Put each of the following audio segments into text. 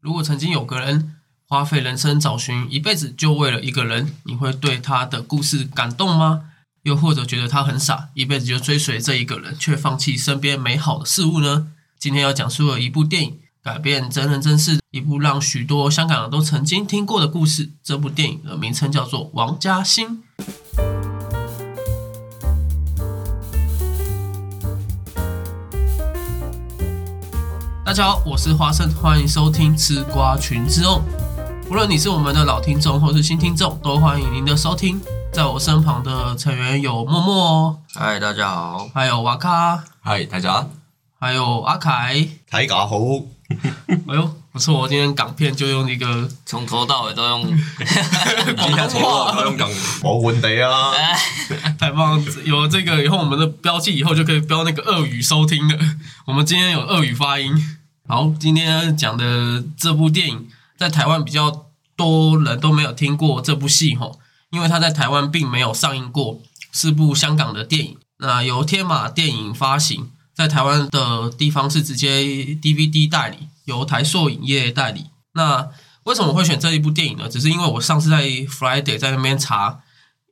如果曾经有个人花费人生找寻一辈子就为了一个人，你会对他的故事感动吗？又或者觉得他很傻，一辈子就追随这一个人，却放弃身边美好的事物呢？今天要讲述的一部电影，改变真人真事，一部让许多香港人都曾经听过的故事。这部电影的名称叫做《王家兴》。大家好，我是花生，欢迎收听吃瓜群之哦。无论你是我们的老听众或是新听众，都欢迎您的收听。在我身旁的成员有默默，嗨，大家好，还有瓦卡，嗨，大家，还有阿凯。大家好，哎呦，不错，我今天港片就用一个从头到尾都用 今天从头都用港我混地啊，太棒了！有了这个以后，我们的标记以后就可以标那个俄语收听了。我们今天有俄语发音。好，今天讲的这部电影，在台湾比较多人都没有听过这部戏吼，因为它在台湾并没有上映过，是部香港的电影。那由天马电影发行，在台湾的地方是直接 DVD 代理，由台硕影业代理。那为什么会选这一部电影呢？只是因为我上次在 Friday 在那边查，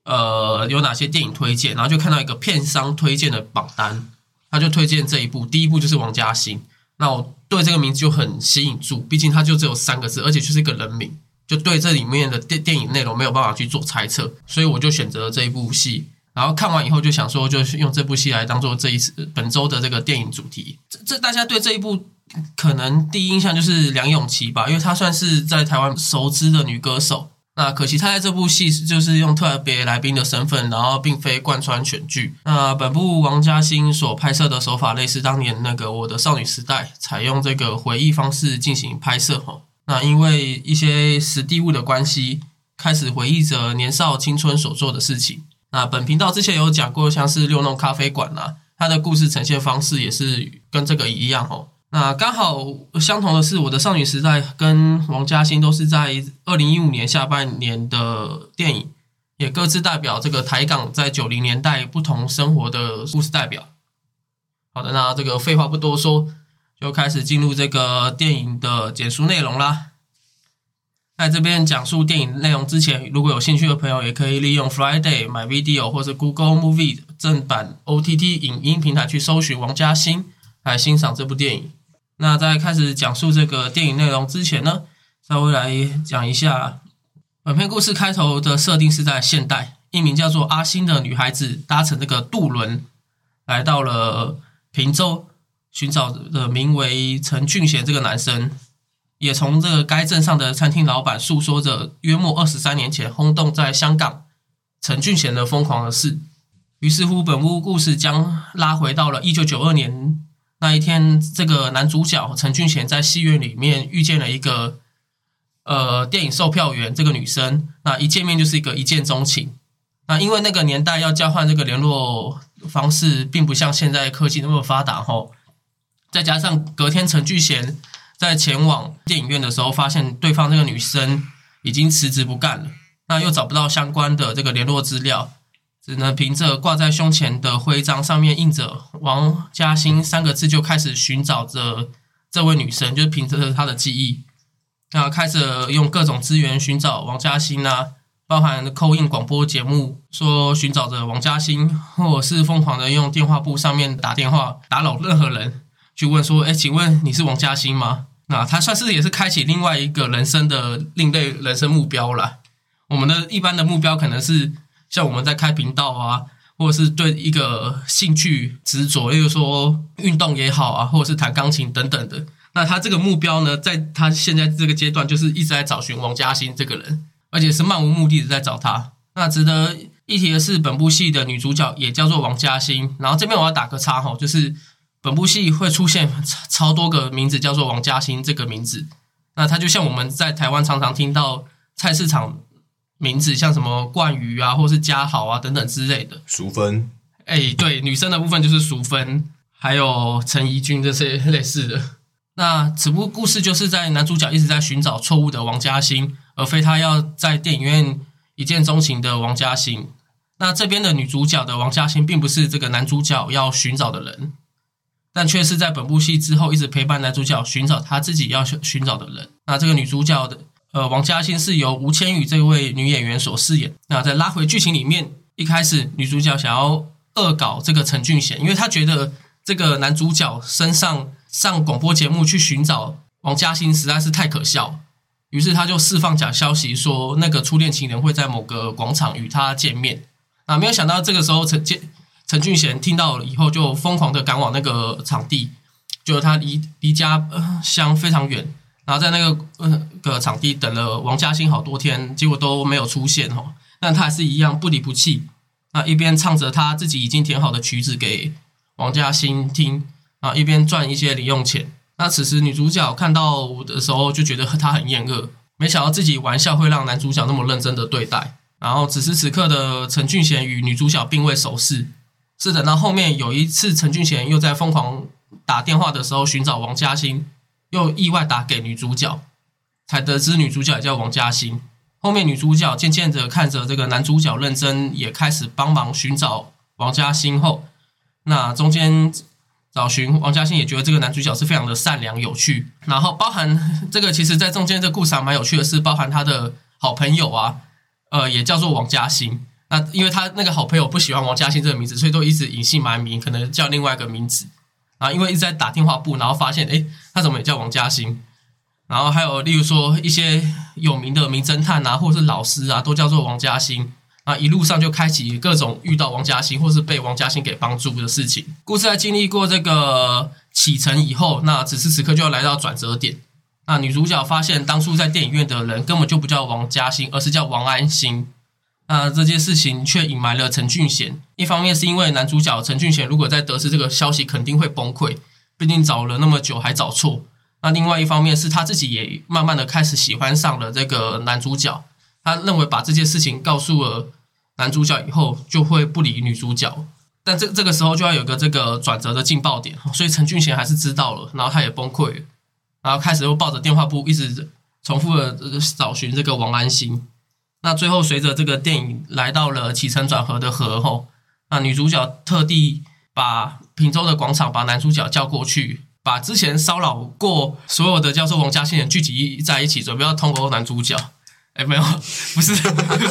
呃，有哪些电影推荐，然后就看到一个片商推荐的榜单，他就推荐这一部，第一部就是王家兴。那我对这个名字就很吸引住，毕竟它就只有三个字，而且就是一个人名，就对这里面的电电影内容没有办法去做猜测，所以我就选择了这一部戏。然后看完以后就想说，就是用这部戏来当做这一次本周的这个电影主题。这这大家对这一部可能第一印象就是梁咏琪吧，因为她算是在台湾熟知的女歌手。那可惜他在这部戏就是用特别来宾的身份，然后并非贯穿全剧。那本部王家兴所拍摄的手法类似当年那个《我的少女时代》，采用这个回忆方式进行拍摄吼。那因为一些实地物的关系，开始回忆着年少青春所做的事情。那本频道之前有讲过，像是六弄咖啡馆呐，它的故事呈现方式也是跟这个一样哦。那刚好相同的是，我的少女时代跟王家欣都是在二零一五年下半年的电影，也各自代表这个台港在九零年代不同生活的故事代表。好的，那这个废话不多说，就开始进入这个电影的简述内容啦。在这边讲述电影内容之前，如果有兴趣的朋友，也可以利用 Friday 买 Video 或者 Google Movie 正版 OTT 影音平台去搜寻王家欣来欣赏这部电影。那在开始讲述这个电影内容之前呢，稍微来讲一下本片故事开头的设定是在现代，一名叫做阿星的女孩子搭乘这个渡轮来到了平洲，寻找的名为陈俊贤这个男生，也从这个该镇上的餐厅老板诉说着约莫二十三年前轰动在香港陈俊贤的疯狂的事。于是乎，本部故事将拉回到了一九九二年。那一天，这个男主角陈俊贤在戏院里面遇见了一个呃电影售票员，这个女生，那一见面就是一个一见钟情。那因为那个年代要交换这个联络方式，并不像现在科技那么发达吼。再加上隔天陈俊贤在前往电影院的时候，发现对方这个女生已经辞职不干了，那又找不到相关的这个联络资料。只能凭着挂在胸前的徽章，上面印着“王嘉欣”三个字，就开始寻找着这位女生。就是凭着她的记忆，那开始用各种资源寻找王嘉欣啊，包含扣印广播节目，说寻找着王嘉欣，或者是疯狂的用电话簿上面打电话打扰任何人，去问说：“哎，请问你是王嘉欣吗？”那他算是也是开启另外一个人生的另类人生目标了。我们的一般的目标可能是。像我们在开频道啊，或者是对一个兴趣执着，例如说运动也好啊，或者是弹钢琴等等的。那他这个目标呢，在他现在这个阶段，就是一直在找寻王嘉欣这个人，而且是漫无目的的在找他。那值得一提的是，本部戏的女主角也叫做王嘉欣。然后这边我要打个叉哈，就是本部戏会出现超多个名字叫做王嘉欣这个名字。那他就像我们在台湾常常听到菜市场。名字像什么冠宇啊，或是嘉豪啊等等之类的。淑芬，哎，对，女生的部分就是淑芬，还有陈怡君这些类似的。那此部故事就是在男主角一直在寻找错误的王嘉欣，而非他要在电影院一见钟情的王嘉欣。那这边的女主角的王嘉欣，并不是这个男主角要寻找的人，但却是在本部戏之后一直陪伴男主角寻找他自己要寻找的人。那这个女主角的呃王嘉欣是由吴千语这位女演员所饰演。那在拉回剧情里面，一开始女主角想要恶搞这个陈俊贤，因为她觉得这个男主角身上上广播节目去寻找王嘉欣实在是太可笑，于是他就释放假消息说那个初恋情人会在某个广场与他见面。啊，没有想到这个时候陈建陈俊贤听到了以后，就疯狂的赶往那个场地，就是他离离家呃乡非常远，然后在那个呃个场地等了王嘉欣好多天，结果都没有出现哦。但他还是一样不离不弃，那一边唱着他自己已经填好的曲子给王嘉欣听，啊，一边赚一些零用钱。那此时女主角看到我的时候就觉得他很厌恶，没想到自己玩笑会让男主角那么认真的对待。然后此时此刻的陈俊贤与女主角并未熟识，是等到后面有一次陈俊贤又在疯狂打电话的时候寻找王嘉欣，又意外打给女主角，才得知女主角也叫王嘉欣。后面女主角渐渐的看着这个男主角认真，也开始帮忙寻找王嘉欣后，那中间找寻王嘉欣也觉得这个男主角是非常的善良有趣，然后包含这个其实在中间这故事还蛮有趣的是，包含他的好朋友啊。呃，也叫做王嘉欣。那因为他那个好朋友不喜欢王嘉欣这个名字，所以都一直隐姓埋名，可能叫另外一个名字。然后因为一直在打电话簿，然后发现，哎，他怎么也叫王嘉欣？然后还有例如说一些有名的名侦探啊，或者是老师啊，都叫做王嘉欣。啊，一路上就开启各种遇到王嘉欣，或是被王嘉欣给帮助的事情。故事在经历过这个启程以后，那此时此刻就要来到转折点。那女主角发现，当初在电影院的人根本就不叫王嘉欣，而是叫王安心。那这件事情却隐瞒了陈俊贤。一方面是因为男主角陈俊贤如果在得知这个消息，肯定会崩溃，毕竟找了那么久还找错。那另外一方面是他自己也慢慢的开始喜欢上了这个男主角。他认为把这件事情告诉了男主角以后，就会不理女主角。但这这个时候就要有个这个转折的劲爆点，所以陈俊贤还是知道了，然后他也崩溃。然后开始又抱着电话簿，一直重复的找寻这个王安心。那最后随着这个电影来到了起承转合的合后，那女主角特地把平洲的广场把男主角叫过去，把之前骚扰过所有的叫做王嘉欣人聚集在一起，准备要通过男主角。哎，没有，不是。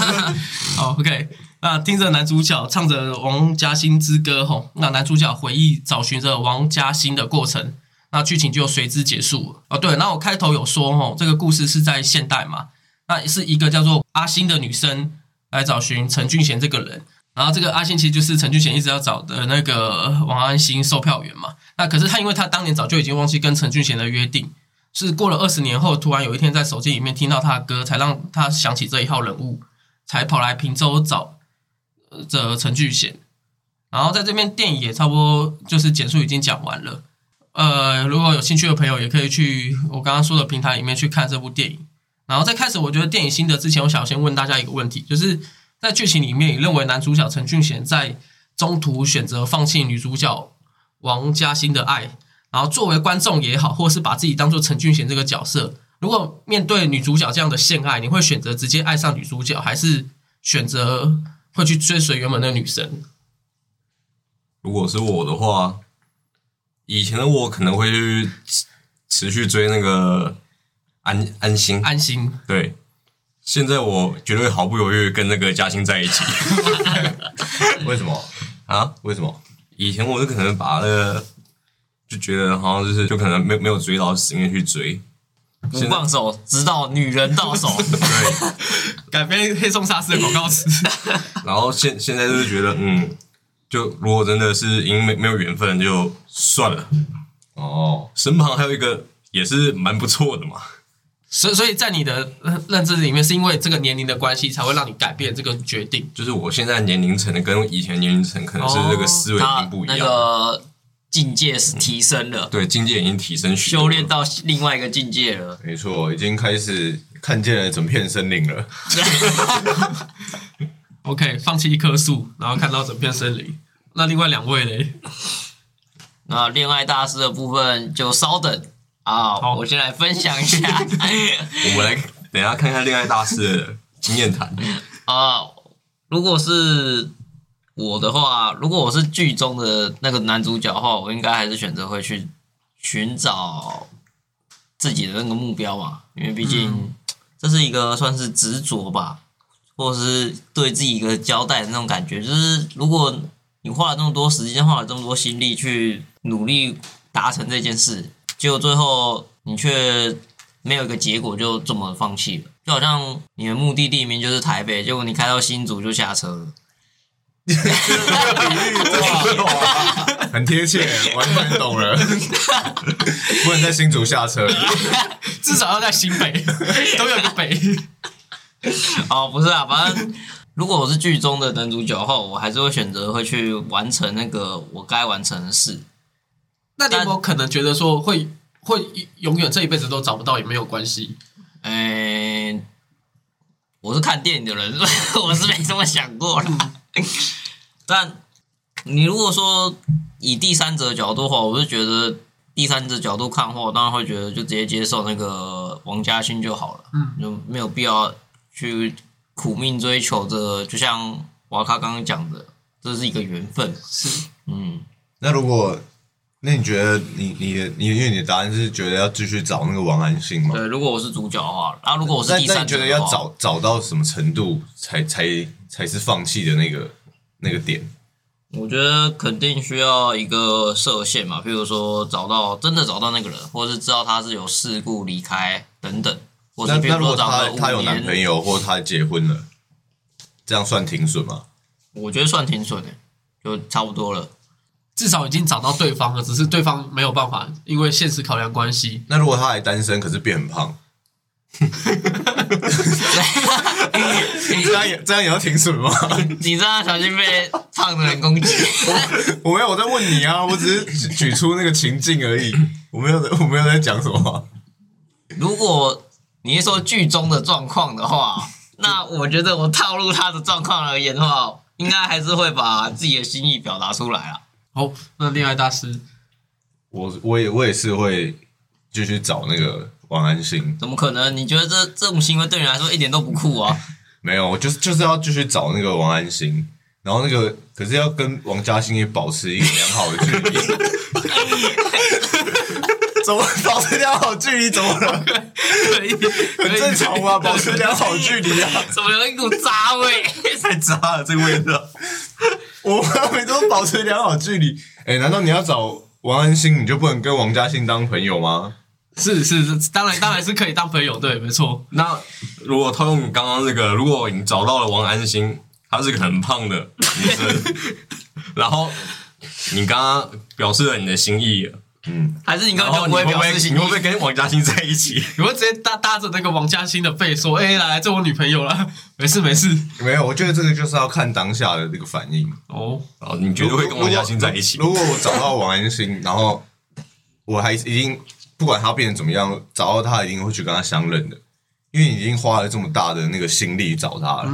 好，OK。那听着男主角唱着王嘉欣之歌吼，那男主角回忆找寻着王嘉欣的过程。那剧情就随之结束了哦。对，那我开头有说哦，这个故事是在现代嘛？那是一个叫做阿星的女生来找寻陈俊贤这个人，然后这个阿星其实就是陈俊贤一直要找的那个王安心售票员嘛。那可是他因为他当年早就已经忘记跟陈俊贤的约定，是过了二十年后，突然有一天在手机里面听到他的歌，才让他想起这一号人物，才跑来平洲找这陈俊贤。然后在这边电影也差不多就是简述已经讲完了。呃，如果有兴趣的朋友，也可以去我刚刚说的平台里面去看这部电影。然后在开始，我觉得电影心得之前，我想先问大家一个问题，就是在剧情里面，你认为男主角陈俊贤在中途选择放弃女主角王嘉欣的爱，然后作为观众也好，或是把自己当做陈俊贤这个角色，如果面对女主角这样的陷爱，你会选择直接爱上女主角，还是选择会去追随原本的女神？如果是我的话。以前的我可能会去持续追那个安安心安心，对。现在我绝对毫不犹豫跟那个嘉欣在一起。为什么啊？为什么？以前我是可能把那个就觉得好像就是就可能没没有追到，死命去追，不放手，直到女人到手。对，改编黑松沙士的广告词。然后现现在就是觉得嗯。就如果真的是因为没有缘分，就算了。哦，身旁还有一个也是蛮不错的嘛。所所以在你的认知里面，是因为这个年龄的关系，才会让你改变这个决定。就是我现在年龄层的跟以前年龄层可能是这个思维已经不一样，那个境界是提升了。对，境界已经提升，修炼到另外一个境界了。没错，已经开始看见了整片森林了。OK，放弃一棵树，然后看到整片森林。那另外两位嘞？那恋爱大师的部分就稍等啊，我先来分享一下。我们来等下看看恋爱大师的经验谈 啊。如果是我的话，如果我是剧中的那个男主角的话，我应该还是选择会去寻找。自己的那个目标嘛，因为毕竟这是一个算是执着吧，或者是对自己一个交代的那种感觉。就是如果你花了这么多时间，花了这么多心力去努力达成这件事，结果最后你却没有一个结果，就这么放弃了。就好像你的目的地名就是台北，结果你开到新竹就下车了。很贴切，完全懂了。不能在新竹下车，至少要在新北，都有个北。哦，不是啊，反正如果我是剧中的男主角后，我还是会选择会去完成那个我该完成的事。那你有没有可能觉得说会会永远这一辈子都找不到也没有关系？嗯、我是看电影的人，我是没这么想过啦。但你如果说以第三者角度的话，我是觉得第三者角度看的话，我当然会觉得就直接接受那个王嘉欣就好了，嗯，就没有必要去苦命追求着。就像瓦卡刚刚讲的，这是一个缘分，是嗯，那如果，那你觉得你你的你因为你的答案是觉得要继续找那个王安信吗？对。如果我是主角的话，那如果我是那第那你觉得三者，要找找到什么程度才才才是放弃的那个那个点？我觉得肯定需要一个射线嘛，譬如说找到真的找到那个人，或是知道他是有事故离开等等，或那是譬如如果找个五他有男朋，友或他结婚了，这样算停损吗？我觉得算停损的，就差不多了。至少已经找到对方了，只是对方没有办法，因为现实考量关系。那如果他还单身，可是变很胖，这样也这样也要停损吗？你这样小心被胖的人攻击。我没有我在问你啊，我只是举举出那个情境而已，我没有在我没有在讲什么啊、如果你是说剧中的状况的话，那我觉得我套路他的状况而言的话，应该还是会把自己的心意表达出来啊。好，那恋爱大师，我我也我也是会继续找那个王安心，怎么可能？你觉得这这种行为对你来说一点都不酷啊？没有，我就是就是要继续找那个王安心，然后那个可是要跟王嘉欣也保持一个良好的距离。怎么保持良好距离？怎么了？可以，很正常嘛？保持良好距离啊！怎么有一股渣味？太渣了，这个味道。我们每都保持良好距离。哎、难道你要找王安心，你就不能跟王嘉欣当朋友吗？是是是，当然当然是可以当朋友，对，没错。那如果套用你刚刚那个，如果你找到了王安心，她是个很胖的女生，然后你刚刚表示了你的心意了，还是你根然本就不会后你会不会表示心意？你会不会跟王嘉欣在一起？你会直接搭搭着那个王嘉欣的背说：“哎、来来，这我女朋友了，没事没事。没有，我觉得这个就是要看当下的这个反应。”哦，哦，你绝对会跟王嘉欣在一起。如果我找到王安欣，然后我还一定不管他变成怎么样，找到他一定会去跟他相认的，因为你已经花了这么大的那个心力找他了。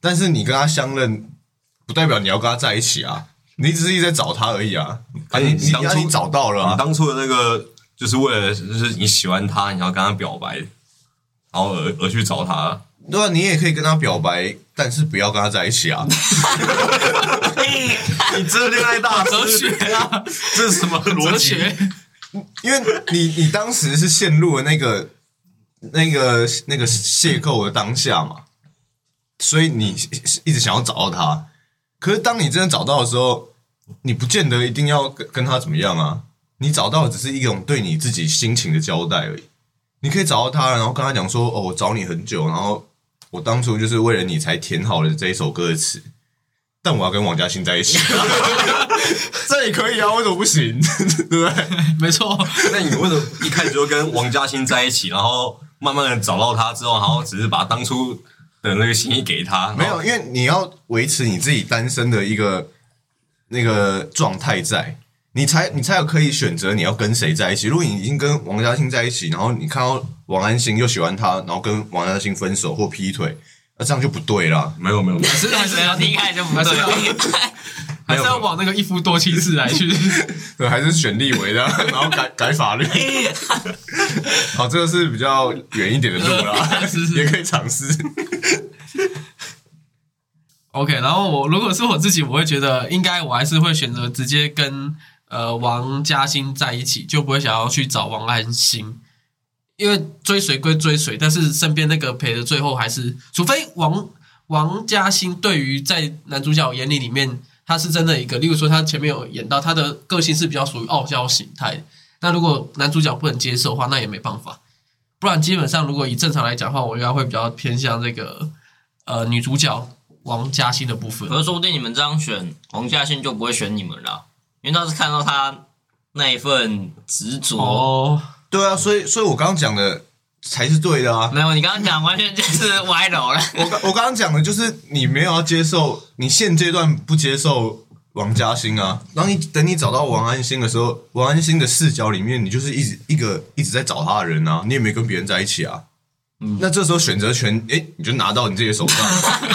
但是你跟他相认，不代表你要跟他在一起啊，你只是一直在找他而已啊。啊，你你当初你你找到了啊，你当初的那个，就是为了就是你喜欢他，你要跟他表白，然后而而去找他。对啊，你也可以跟他表白，但是不要跟他在一起啊。你这恋爱大哲学啊，这是什么逻辑？因为你你当时是陷入了那个那个那个邂逅的当下嘛，所以你一直想要找到他。可是当你真的找到的时候，你不见得一定要跟跟他怎么样啊。你找到的只是一种对你自己心情的交代而已。你可以找到他，然后跟他讲说：“哦，我找你很久，然后我当初就是为了你才填好了这一首歌的词，但我要跟王嘉欣在一起。”这也可以啊，为什么不行？对不对？没错。那你为什么一开始就跟王嘉欣在一起，然后慢慢的找到他之后，然后只是把当初的那个心意给他？没有，因为你要维持你自己单身的一个那个状态在，你才你才有可以选择你要跟谁在一起。如果你已经跟王嘉欣在一起，然后你看到王安心又喜欢他，然后跟王嘉欣分手或劈腿，那这样就不对啦。没有没有没有，还是还是没有，你一开始就不对。还是要往那个一夫多妻制来去。对，还是选立委的，然后改改法律。好，这个是比较远一点的路啦，是是也可以尝试。OK，然后我如果是我自己，我会觉得应该我还是会选择直接跟呃王嘉欣在一起，就不会想要去找王安心，因为追随归追随，但是身边那个陪的最后还是，除非王王嘉欣对于在男主角眼里里面，他是真的一个，例如说他前面有演到他的个性是比较属于傲娇形态，那如果男主角不能接受的话，那也没办法。不然基本上如果以正常来讲的话，我应该会比较偏向这个呃女主角王嘉欣的部分。可是说不定你们这样选王嘉欣就不会选你们了，因为他是看到他那一份执着。哦，对啊，所以所以我刚刚讲的才是对的啊。没有，你刚刚讲完全就是歪楼了。我刚我刚刚讲的就是你没有要接受，你现阶段不接受王嘉欣啊。当你等你找到王安心的时候，王安心的视角里面，你就是一直一个一直在找他的人啊，你也没跟别人在一起啊。那这时候选择权，哎，你就拿到你自己的手上。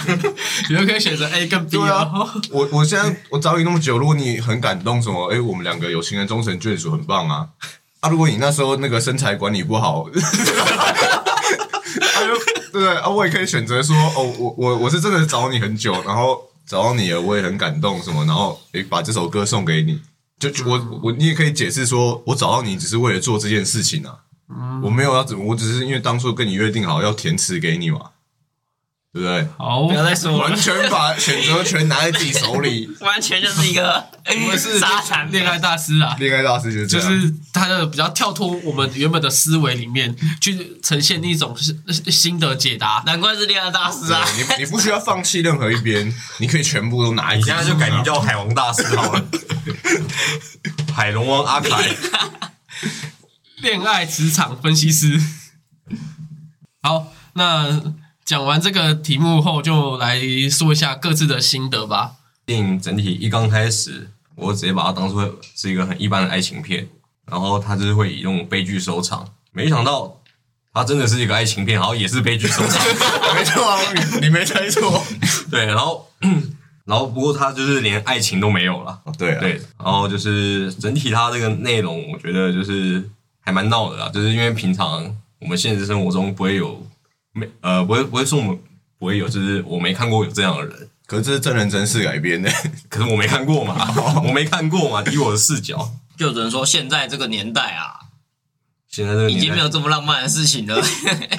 你就可以选择 A 跟 B 对啊哦。，我我现在我找你那么久，如果你很感动什么，哎，我们两个有情人终成眷属，很棒啊。啊，如果你那时候那个身材管理不好，啊就对对啊？我也可以选择说，哦，我我我是真的找你很久，然后找到你了，我也很感动什么，然后诶把这首歌送给你，就就我我你也可以解释说，我找到你只是为了做这件事情啊，我没有要怎么，我只是因为当初跟你约定好要填词给你嘛，对不对？好不，要再说了完，全把选择权拿在自己手里，完全就是一个 我是沙残恋爱大师啊。恋爱大师就是这样。就是他的比较跳脱我们原本的思维里面，去呈现一种新新的解答。难怪是恋爱大师啊！对你你不需要放弃任何一边，你可以全部都拿一你。现在就改名叫海王大师好了，海龙王阿凯。恋爱职场分析师。好，那讲完这个题目后，就来说一下各自的心得吧。电影整体一刚开始，我直接把它当做是一个很一般的爱情片，然后它就是会以那种悲剧收场。没想到它真的是一个爱情片，然后也是悲剧收场。没错啊，你你没猜错。对，然后然后不过它就是连爱情都没有了。对啊，对，然后就是整体它这个内容，我觉得就是还蛮闹的啦，就是因为平常我们现实生活中不会有没呃不会不会说我们不会有，就是我没看过有这样的人，可是这是真人真事改编的。可是我没看过嘛，我没看过嘛，以我的视角，就只能说现在这个年代啊，现在这个年代已经没有这么浪漫的事情了。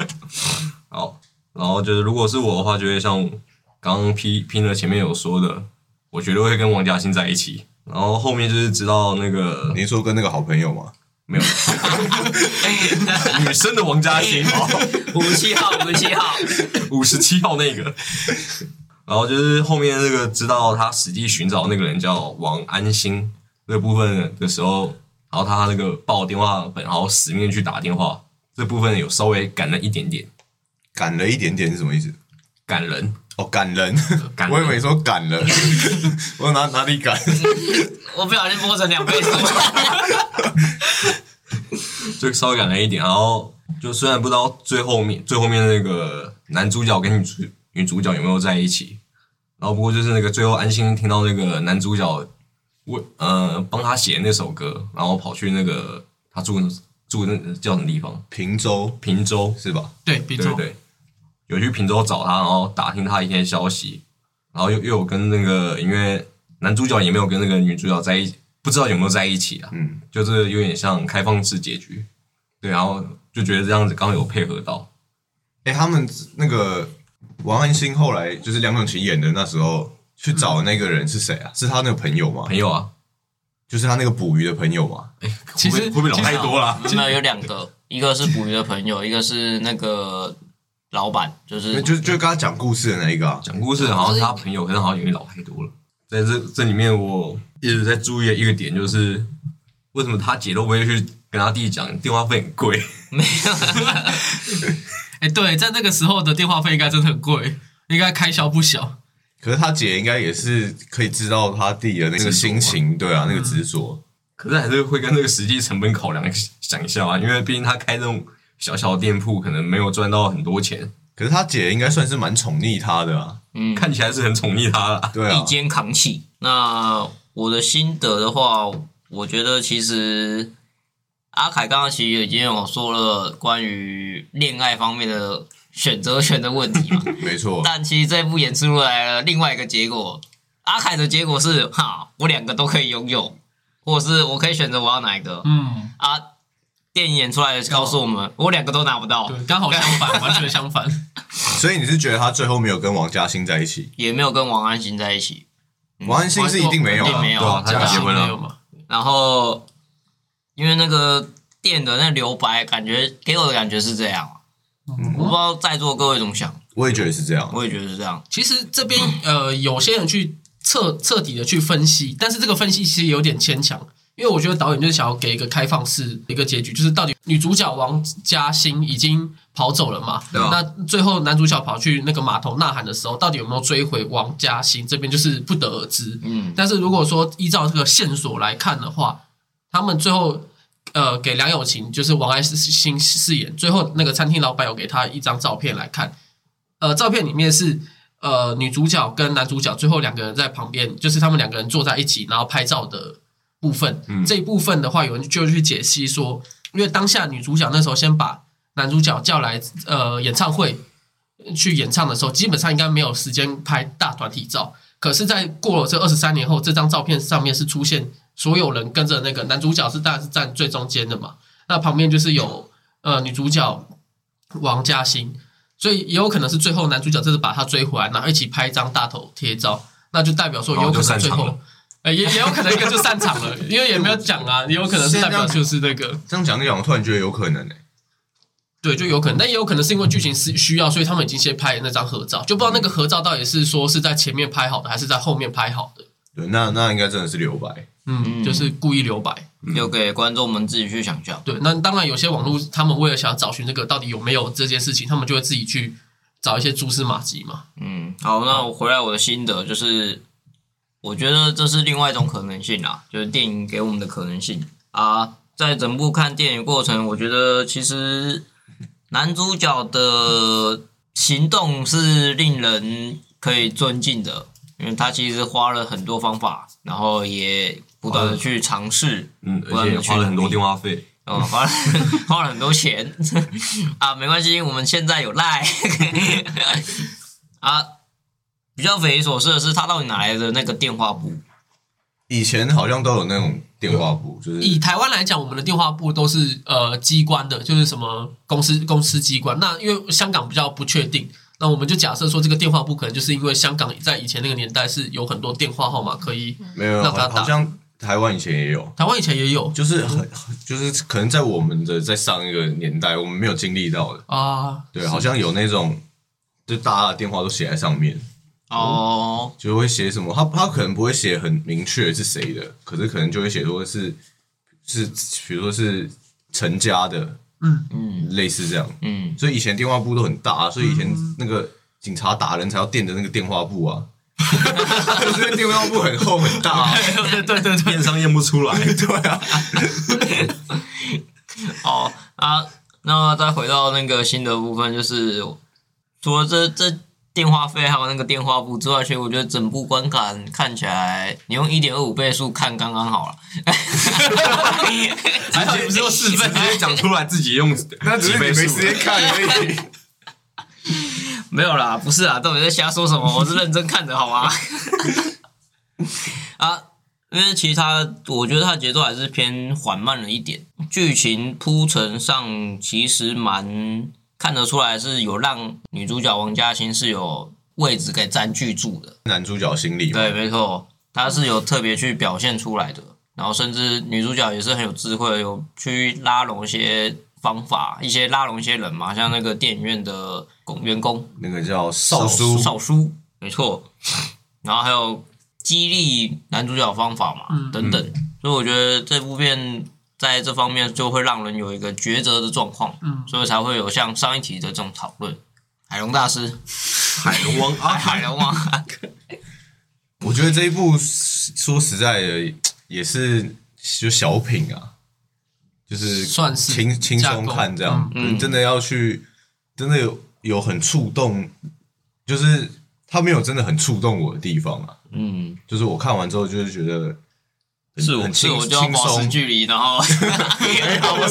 好，然后就是如果是我的话，就会像刚刚拼拼了前面有说的，我绝对会跟王嘉欣在一起，然后后面就是知道那个你说跟那个好朋友吗？没有 女生的王嘉欣。五十七号，五十七号，五十七号那个。然后就是后面那个知道他实际寻找那个人叫王安心那部分的时候，然后他那个报电话本，然后死命去打电话，这部分有稍微赶了一点点，赶了一点点是什么意思？感人。哦，赶人，赶人我以为说赶了，我哪哪里赶？我不小心播成两倍速。就稍微感人一点。然后就虽然不知道最后面最后面那个男主角跟女主女主角有没有在一起，然后不过就是那个最后安心听到那个男主角为呃帮他写那首歌，然后跑去那个他住住那个叫什么地方平洲平洲是吧？对，平州对对，有去平洲找他，然后打听他一些消息，然后又又有跟那个因为男主角也没有跟那个女主角在一，不知道有没有在一起啊，嗯，就是有点像开放式结局，对，然后就觉得这样子刚好有配合到，哎，他们那个王安心后来就是梁咏琪演的那时候去找那个人是谁啊？是他那个朋友吗？朋友啊，就是他那个捕鱼的朋友吗？其实会不会会不会老太多了？没有有两个，一个是捕鱼的朋友，一个是那个老板，就是就就跟他讲故事的那一个啊。讲故事好像是他朋友，可是好像有点老太多了。在这这里面，我一直在注意的一个点就是，为什么他姐都不会去跟他弟讲电话费很贵？没有。哎，对，在那个时候的电话费应该真的很贵，应该开销不小。可是他姐应该也是可以知道他弟的那个心情，对啊，那个执着。可是还是会跟那个实际成本考量想一下啊，因为毕竟他开这种小小的店铺，可能没有赚到很多钱，可是他姐应该算是蛮宠溺他的啊，嗯，看起来是很宠溺他了。对啊一，肩扛起。那我的心得的话，我觉得其实阿凯刚刚其实已经有说了关于恋爱方面的选择权的问题嘛，没错。但其实这部演出来了另外一个结果，阿凯的结果是哈，我两个都可以拥有，或者是我可以选择我要哪一个嗯，啊。电影演出来告诉我们，我两个都拿不到，对，刚好相反，完全相反。所以你是觉得他最后没有跟王嘉欣在一起？也没有跟王安心在一起。王安欣是一定没有啊，一定没有他结婚了。没有嘛？然后因为那个电的那留白，感觉给我的感觉是这样啊。我不知道在座各位怎么想，我也觉得是这样。我也觉得是这样。其实这边呃，有些人去彻彻底的去分析，但是这个分析其实有点牵强，因为我觉得导演就是想要给一个开放式的一个结局，就是到底女主角王嘉欣已经跑走了嘛？那最后男主角跑去那个码头呐喊的时候，到底有没有追回王嘉欣？这边就是不得而知。嗯，但是如果说依照这个线索来看的话，他们最后呃给梁咏琪就是王爱欣饰演，最后那个餐厅老板有给他一张照片来看，呃，照片里面是呃女主角跟男主角最后两个人在旁边，就是他们两个人坐在一起，然后拍照的部分。这一部分的话，有人就去解析说，因为当下女主角那时候先把男主角叫来呃演唱会去演唱的时候，基本上应该没有时间拍大团体照。可是，在过了这二十三年后，这张照片上面是出现所有人跟着那个男主角是当然是站最中间的嘛，那旁边就是有呃女主角王嘉欣，所以也有可能是最后男主角这是把她追回来，然后一起拍一张大头贴照，那就代表说有可能最后。呃，也也有可能一个就散场了，因为也没有讲啊，也有可能是代表就是那个，这样讲一讲，我突然觉得有可能对，就有可能，但也有可能是因为剧情是需要，所以他们已经先拍了那张合照，就不知道那个合照到底是说是在前面拍好的，还是在后面拍好的。对，那那应该真的是留白。嗯，就是故意留白。留给观众们自己去想象。对，那当然有些网络他们为了想要找寻这个到底有没有这件事情，他们就会自己去找一些蛛丝马迹嘛。嗯，好，那我回来我的心得就是，我觉得这是另外一种可能性啦，就是电影给我们的可能性啊。在整部看电影过程，我觉得其实男主角的行动是令人可以尊敬的，因为他其实花了很多方法，然后也不断的去尝试，嗯，不然去而且花了很多电话费。哦，花了花了很多钱 啊，没关系，我们现在有赖 啊。比较匪夷所思的是，他到底哪来的那个电话簿？以前好像都有那种电话簿，就是以台湾来讲，我们的电话簿都是呃机关的，就是什么公司公司机关。那因为香港比较不确定，那我们就假设说这个电话簿可能就是因为香港在以前那个年代是有很多电话号码可以，没有，让他打好好像台湾以前也有，台湾以前也有就是很就是可能在我们的在上一个年代，我们没有经历到的。啊，对，好像有那种，就大家的电话都写在上面，哦，就会写什么，他他可能不会写很明确是谁的，可是可能就会写说是是，比如说是陈家的，嗯。嗯类似这样。嗯，所以以前电话簿都很大，所以以前那个警察打人才要垫着那个电话簿啊，就是因为电话簿很厚很大、啊。对对对对，电商验不出来，对啊，哦啊，那再回到那个新的部分，就是除了这这电话费还有那个电话簿之外，其实我觉得整部观感看起来，你用一点二五倍速看刚刚好了。还好你不是用四倍直，接讲出来自己用那只是你没几倍数时间看而已。没有啦，不是啊，到底在瞎说什么？我是认真看的，好吗？啊，因为其他我觉得它节奏还是偏缓慢了一点，剧情铺陈上其实蛮看得出来是有让女主角王嘉欣是有位置给占据住的。男主角心里嘛，对，没错，他是有特别去表现出来的。然后甚至女主角也是很有智慧，有去拉拢一些方法，一些拉拢一些人嘛，像那个电影院的工员工那个叫少叔，少叔，没错。然后还有激励男主角方法嘛，嗯等等。所以我觉得这部片在这方面就会让人有一个抉择的状况，嗯。所以才会有像上一题的这种讨论。海龙大师，海龙王啊，海龙王，我觉得这一部说实在的也是就小品啊，就是算是轻轻松看这样，真的要去真的有有很触动，就是他没有真的很触动我的地方啊，嗯，就是我看完之后就是觉得很是我很轻是我就保持松，距离，然后不是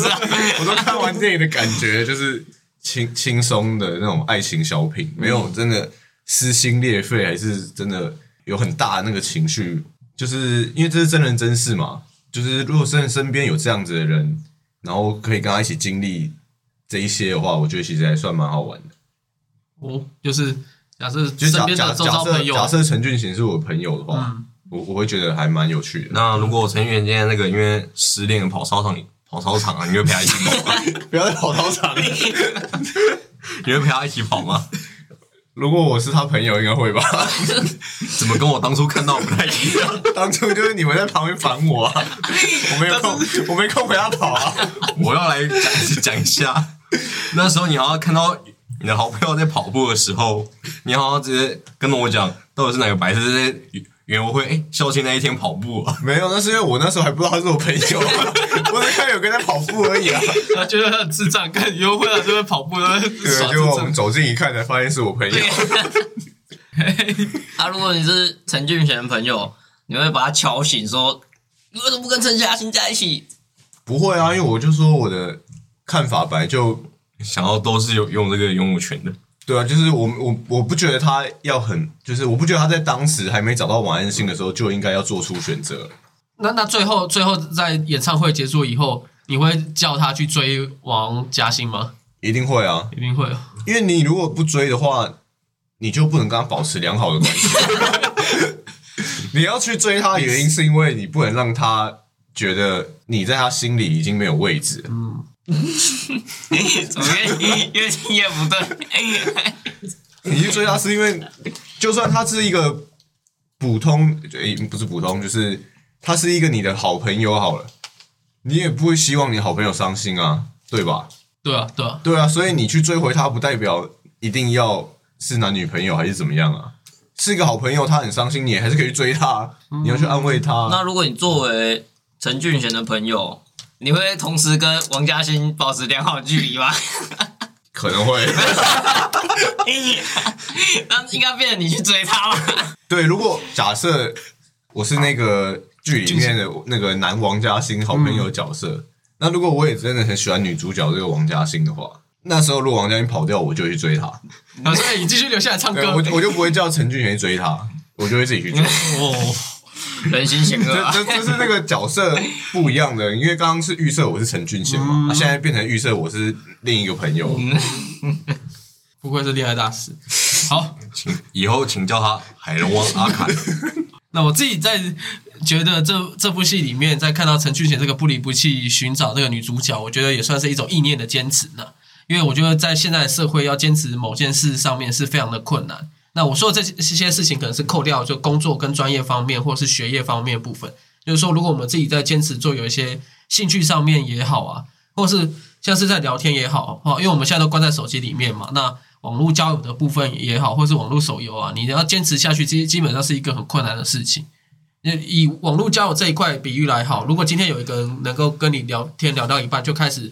啊，我都看完电影的感觉就是轻轻松的那种爱情小品，没有真的撕心裂肺，还是真的有很大的那个情绪，就是因为这是真人真事嘛。就是如果身身边有这样子的人，然后可以跟他一起经历这一些的话，我觉得其实还算蛮好玩的。哦，就是假设就是假假假设朋友，假设陈俊贤是我朋友的话，嗯我我会觉得还蛮有趣的。那如果陈员今天那个因为失恋跑操场跑操场啊，你会陪他一起跑吗？不要再跑操场。你会陪他一起跑吗？如果我是他朋友，应该会吧？怎么跟我当初看到不太一样？当初就是你们在旁边烦我啊，我没有空，我没空陪他跑啊。我要来讲讲一下，那时候你好像看到你的好朋友在跑步的时候，你好像直接跟我讲，到底是哪个白痴在园游会哎校庆那一天跑步啊？没有，那是因为我那时候还不知道他是我朋友啊，我只看有跟他跑步而已啊。他觉得他很智障，跟约会了就会跑步 对，结果我们。走近一看，才发现是我朋友。啊，如果你是陈俊贤的朋友，你会把他敲醒说：“你为什么不跟陈嘉欣在一起不会啊，因为我就说我的看法本来就想要都是有用这个拥有权的，对啊，就是我我我不觉得他要很，就是我不觉得他在当时还没找到王安信的时候就应该要做出选择。那那最后最后在演唱会结束以后，你会叫他去追王嘉欣吗？一定会啊，一定会啊。因为你如果不追的话，你就不能跟他保持良好的关系。你要去追他的原因，是因为你不能让他觉得你在他心里已经没有位置了。？”怎么越越听越不对？你去追他是因为，就算他是一个普通，诶、不是普通，就是他是一个你的好朋友好了，你也不会希望你好朋友伤心啊，对吧？对啊，对啊，对啊，所以你去追回他，不代表一定要是男女朋友还是怎么样啊。是一个好朋友，他很伤心，你还是可以追他啊，你要去安慰他。那如果你作为陈俊贤的朋友，你会同时跟王嘉欣保持良好的距离吗？可能会 那应该变成你去追他吧？对。如果假设我是那个剧里面的那个男王嘉欣好朋友角色，那如果我也真的很喜欢女主角这个王嘉欣的话，那时候如果王嘉欣跑掉，我就去追她。他说：“哎，你继续留下来唱，歌。我我就不会叫陈俊贤去追她，我就会自己去追。哦，人心险恶这啊！这这是那个角色不一样的，因为刚刚是预设我是陈俊贤嘛，那、现在变成预设我是另一个朋友。嗯 不愧是恋爱大师。好，请以后请叫他海龙王阿凯。那我自己在觉得这这部戏里面，在看到陈俊贤这个不离不弃寻找这个女主角，我觉得也算是一种意念的坚持呢。因为我觉得在现在的社会，要坚持某件事上面是非常的困难。那我说的这些事情，可能是扣掉就工作跟专业方面，或是学业方面部分。就是说，如果我们自己在坚持做有一些兴趣上面也好啊，或是像是在聊天也好，哦，因为我们现在都关在手机里面嘛，那网络交友的部分也好，或是网络手游啊，你要坚持下去，基基本上是一个很困难的事情。以网络交友这一块比喻来好，如果今天有一个人能够跟你聊天聊到一半就开始，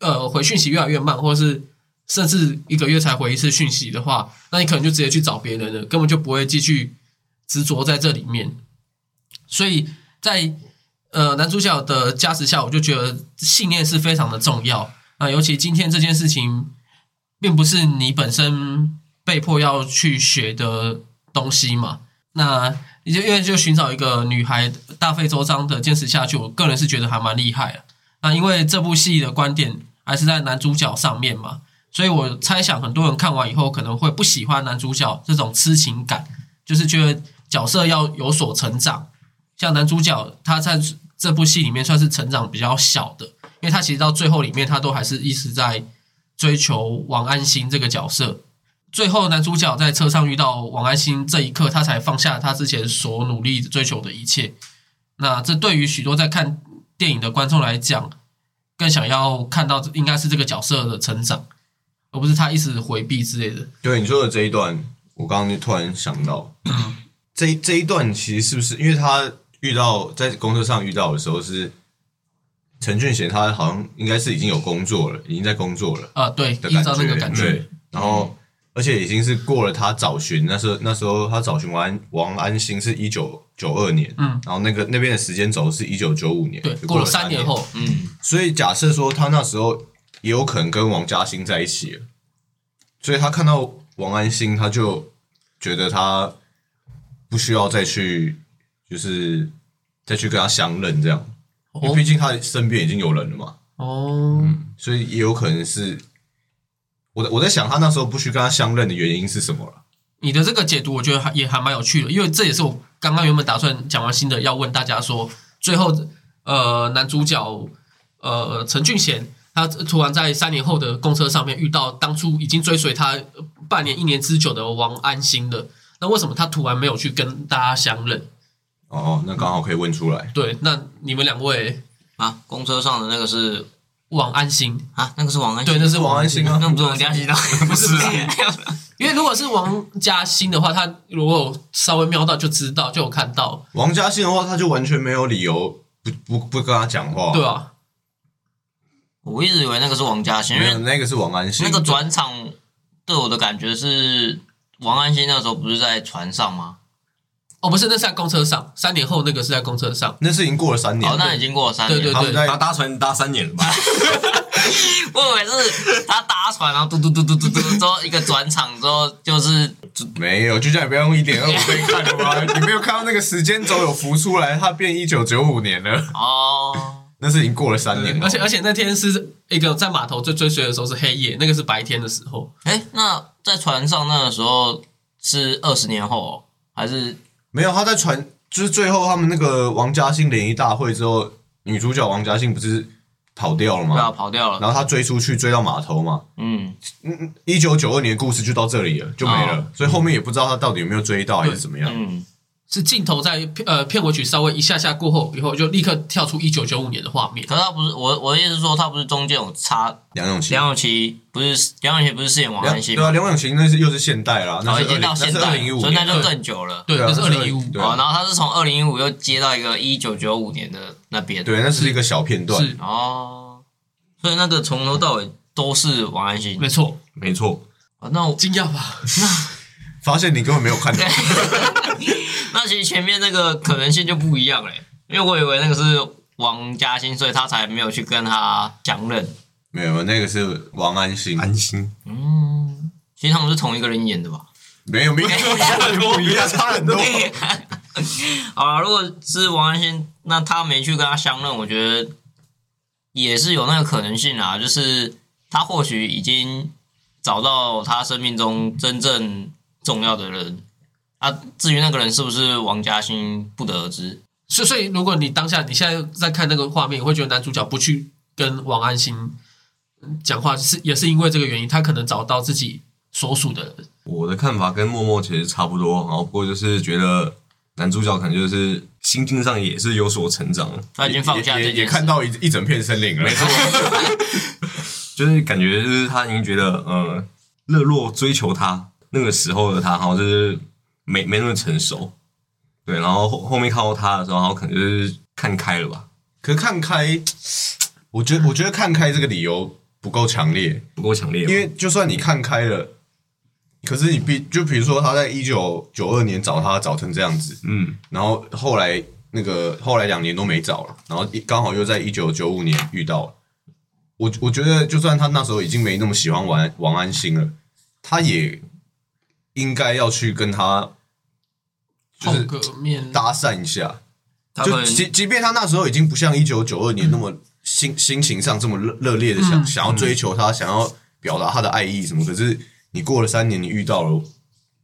呃，回讯息越来越慢，或者是甚至一个月才回一次讯息的话，那你可能就直接去找别人了，根本就不会继续执着在这里面。所以在呃男主角的加持下，我就觉得信念是非常的重要。那尤其今天这件事情，并不是你本身被迫要去学的东西嘛。那你就因为就寻找一个女孩大费周章的坚持下去，我个人是觉得还蛮厉害的。那因为这部戏的观点还是在男主角上面嘛，所以我猜想很多人看完以后可能会不喜欢男主角这种痴情感，就是觉得角色要有所成长。像男主角他在这部戏里面算是成长比较小的，因为他其实到最后里面他都还是一直在追求王安心这个角色。最后男主角在车上遇到王安心这一刻，他才放下他之前所努力追求的一切。那这对于许多在看电影的观众来讲，更想要看到应该是这个角色的成长，而不是他一直回避之类的。对你说的这一段，我刚刚就突然想到，这这一段其实是不是因为他遇到在公车上遇到的时候是陈俊贤，他好像应该是已经有工作了，已经在工作了啊，对，的感依照那个觉，感觉对，，然后而且已经是过了他找寻那时候那时候他找寻王安王安心是一九九二年，嗯，然后那个那边的时间轴是一九九五年，对，就过了三三年后，嗯，所以假设说他那时候也有可能跟王嘉欣在一起了，所以他看到王安心，他就觉得他不需要再去，就是再去跟他相认这样，因为哦毕竟他身边已经有人了嘛。哦，所以也有可能是我在我在想他那时候不去跟他相认的原因是什么了。你的这个解读，我觉得还也还蛮有趣的，因为这也是我刚刚原本打算讲完新的，要问大家说，最后呃男主角呃陈俊贤，他突然在三年后的公车上面遇到当初已经追随他半年一年之久的王安心了，那为什么他突然没有去跟大家相认？哦，那刚好可以问出来。对，那你们两位啊，公车上的那个是王安心，啊，那个是王安，对，那是王安心啊那不是王嘉欣啊，不是 因为如果是王嘉欣的话，他如果稍微瞄到就知道，就有看到，王嘉欣的话，他就完全没有理由不不不跟他讲话。对啊，我一直以为那个是王嘉欣，因，为那个是王安心。那个转场对我的感觉是王安心那时候不是在船上吗？哦，不是，那是在公车上，三年后那个是在公车上，那是已经过了三年哦，那已经过了三年，对对他们他搭船搭三年了吧？我以为是他搭船，然后嘟嘟嘟嘟嘟嘟之后一个转场之后就是没有，就叫你不要用一点二五倍看了吗？你没有看到那个时间轴有浮出来，它变一九九五年了，哦，那是已经过了三年了。而且而且那天是一个在码头最追随的时候是黑夜，那个是白天的时候，哎，那在船上那个时候是二十年后哦还是没有，他在船，就是最后他们那个王嘉欣联谊大会之后，女主角王嘉欣不是跑掉了吗对啊吗？跑掉了？然后他追出去，追到码头嘛。嗯嗯，一九九二年的故事就到这里了，就没了。哦所以后面也不知道他到底有没有追到还是怎么样。嗯，是镜头在呃片尾曲稍微一下下过后以后，就立刻跳出一九九五年的画面。可是他不是我我的意思是说，他不是中间有插梁咏琪，梁咏琪，不是梁咏琪不是饰演王安心？对啊，梁咏琪那是又是现代啦，那然后已经是二零，那是到现代二零一五年。所以那就更久了。对，对啊那是二零一五。对啊哦，然后他是从二零一五又接到一个一九九五年的那边。对，那是一个小片段。是哦，所以那个从头到尾都是王安心。没错，没错，啊那我惊讶吧？那发现你根本没有看到。那其实前面那个可能性就不一样嘞，因为我以为那个是王嘉欣，所以他才没有去跟他相认。没有，那个是王安心。安心。嗯，其实他们是同一个人演的吧？没有，没有，不一样，差很多。好了，如果是王安心，那他没去跟他相认，我觉得也是有那个可能性啊，就是他或许已经找到他生命中真正重要的人啊。至于那个人是不是王嘉欣，不得而知。所以所以，如果你当下你现在在看那个画面，你会觉得男主角不去跟王安心嗯讲话，是也是因为这个原因，他可能找到自己所属的人。我的看法跟默默其实差不多，然后不过就是觉得男主角可能就是心境上也是有所成长，他已经放下也也看到一一整片森林了。没错，就是感觉就是他已经觉得呃，热络追求他那个时候的他，好像就是没没那么成熟，对，然后后后面看到他的时候，然后可能就是看开了吧，可是看开，我觉得我觉得看开这个理由不够强烈，不够强烈，因为就算你看开了，可是你比就比如说他在一九九二年找他找成这样子，嗯，然后后来那个后来两年都没找了，然后一刚好又在一九九五年遇到了。我我觉得，就算他那时候已经没那么喜欢王王安心了，他也应该要去跟他就是碰个面，搭讪一下。就即即便他那时候已经不像一九九二年那么心 心情上这么热热烈的想、嗯想要追求他，想要表达他的爱意什么，可是你过了三年，你遇到了，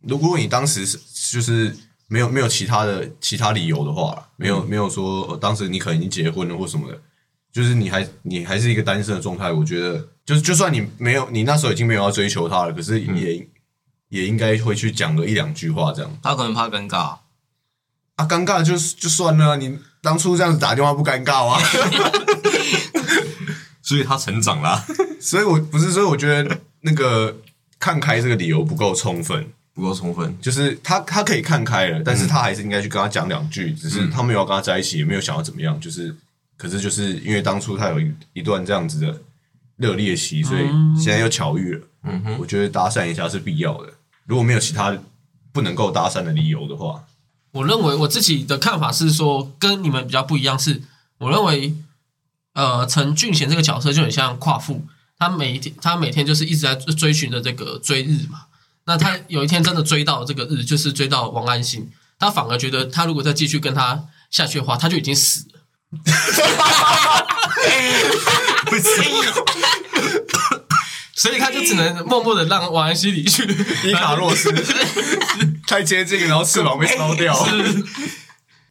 如果你当时是就是没有没有其他的其他理由的话，没有、没有说、呃当时你可能已经结婚了或什么的，就是你还你还是一个单身的状态，我觉得就是就算你没有你那时候已经没有要追求他了，可是也、也应该会去讲个一两句话这样。他可能怕尴尬。啊，尴尬就就算了啊，你当初这样子打电话不尴尬吗？所以他成长啦，所以我不是，所以我觉得那个看开这个理由不够充分，不够充分，就是他他可以看开了，但是他还是应该去跟他讲两句，只是他没有要跟他在一起，也没有想要怎么样，就是可是就是因为当初他有一一段这样子的热烈期，所以现在又巧遇了，嗯哼，我觉得搭讪一下是必要的。如果没有其他不能够搭讪的理由的话，我认为我自己的看法是说，跟你们比较不一样是，我认为，呃，陈俊贤这个角色就很像夸父，他每一天他每天就是一直在追寻着这个追日嘛。那他有一天真的追到这个日，就是追到王安心，他反而觉得他如果再继续跟他下去的话，他就已经死了。所以他就只能默默的让王安心离去。伊卡洛斯 太接近，然后翅膀被烧掉。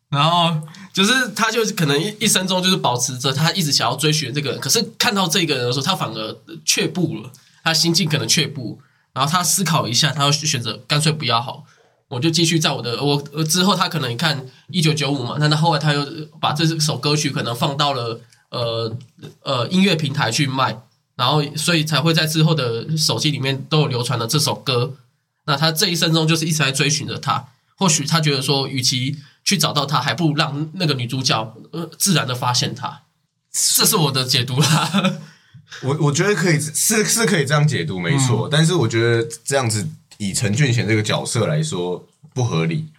然后就是他就是可能一一生中就是保持着他一直想要追寻这个人，可是看到这个人的时候，他反而却步了，他心境可能却步，然后他思考一下，他要选择干脆不要好，我就继续在我的我呃之后他可能你看一九九五嘛，那他后来他又把这首歌曲可能放到了呃呃音乐平台去卖，然后所以才会在之后的手机里面都有流传了这首歌。那他这一生中就是一直在追寻着他，或许他觉得说，与其去找到他，还不如让那个女主角呃自然的发现他。这是我的解读啦。我我觉得可以是是可以这样解读，没错。但是我觉得这样子以陈俊贤这个角色来说不合理，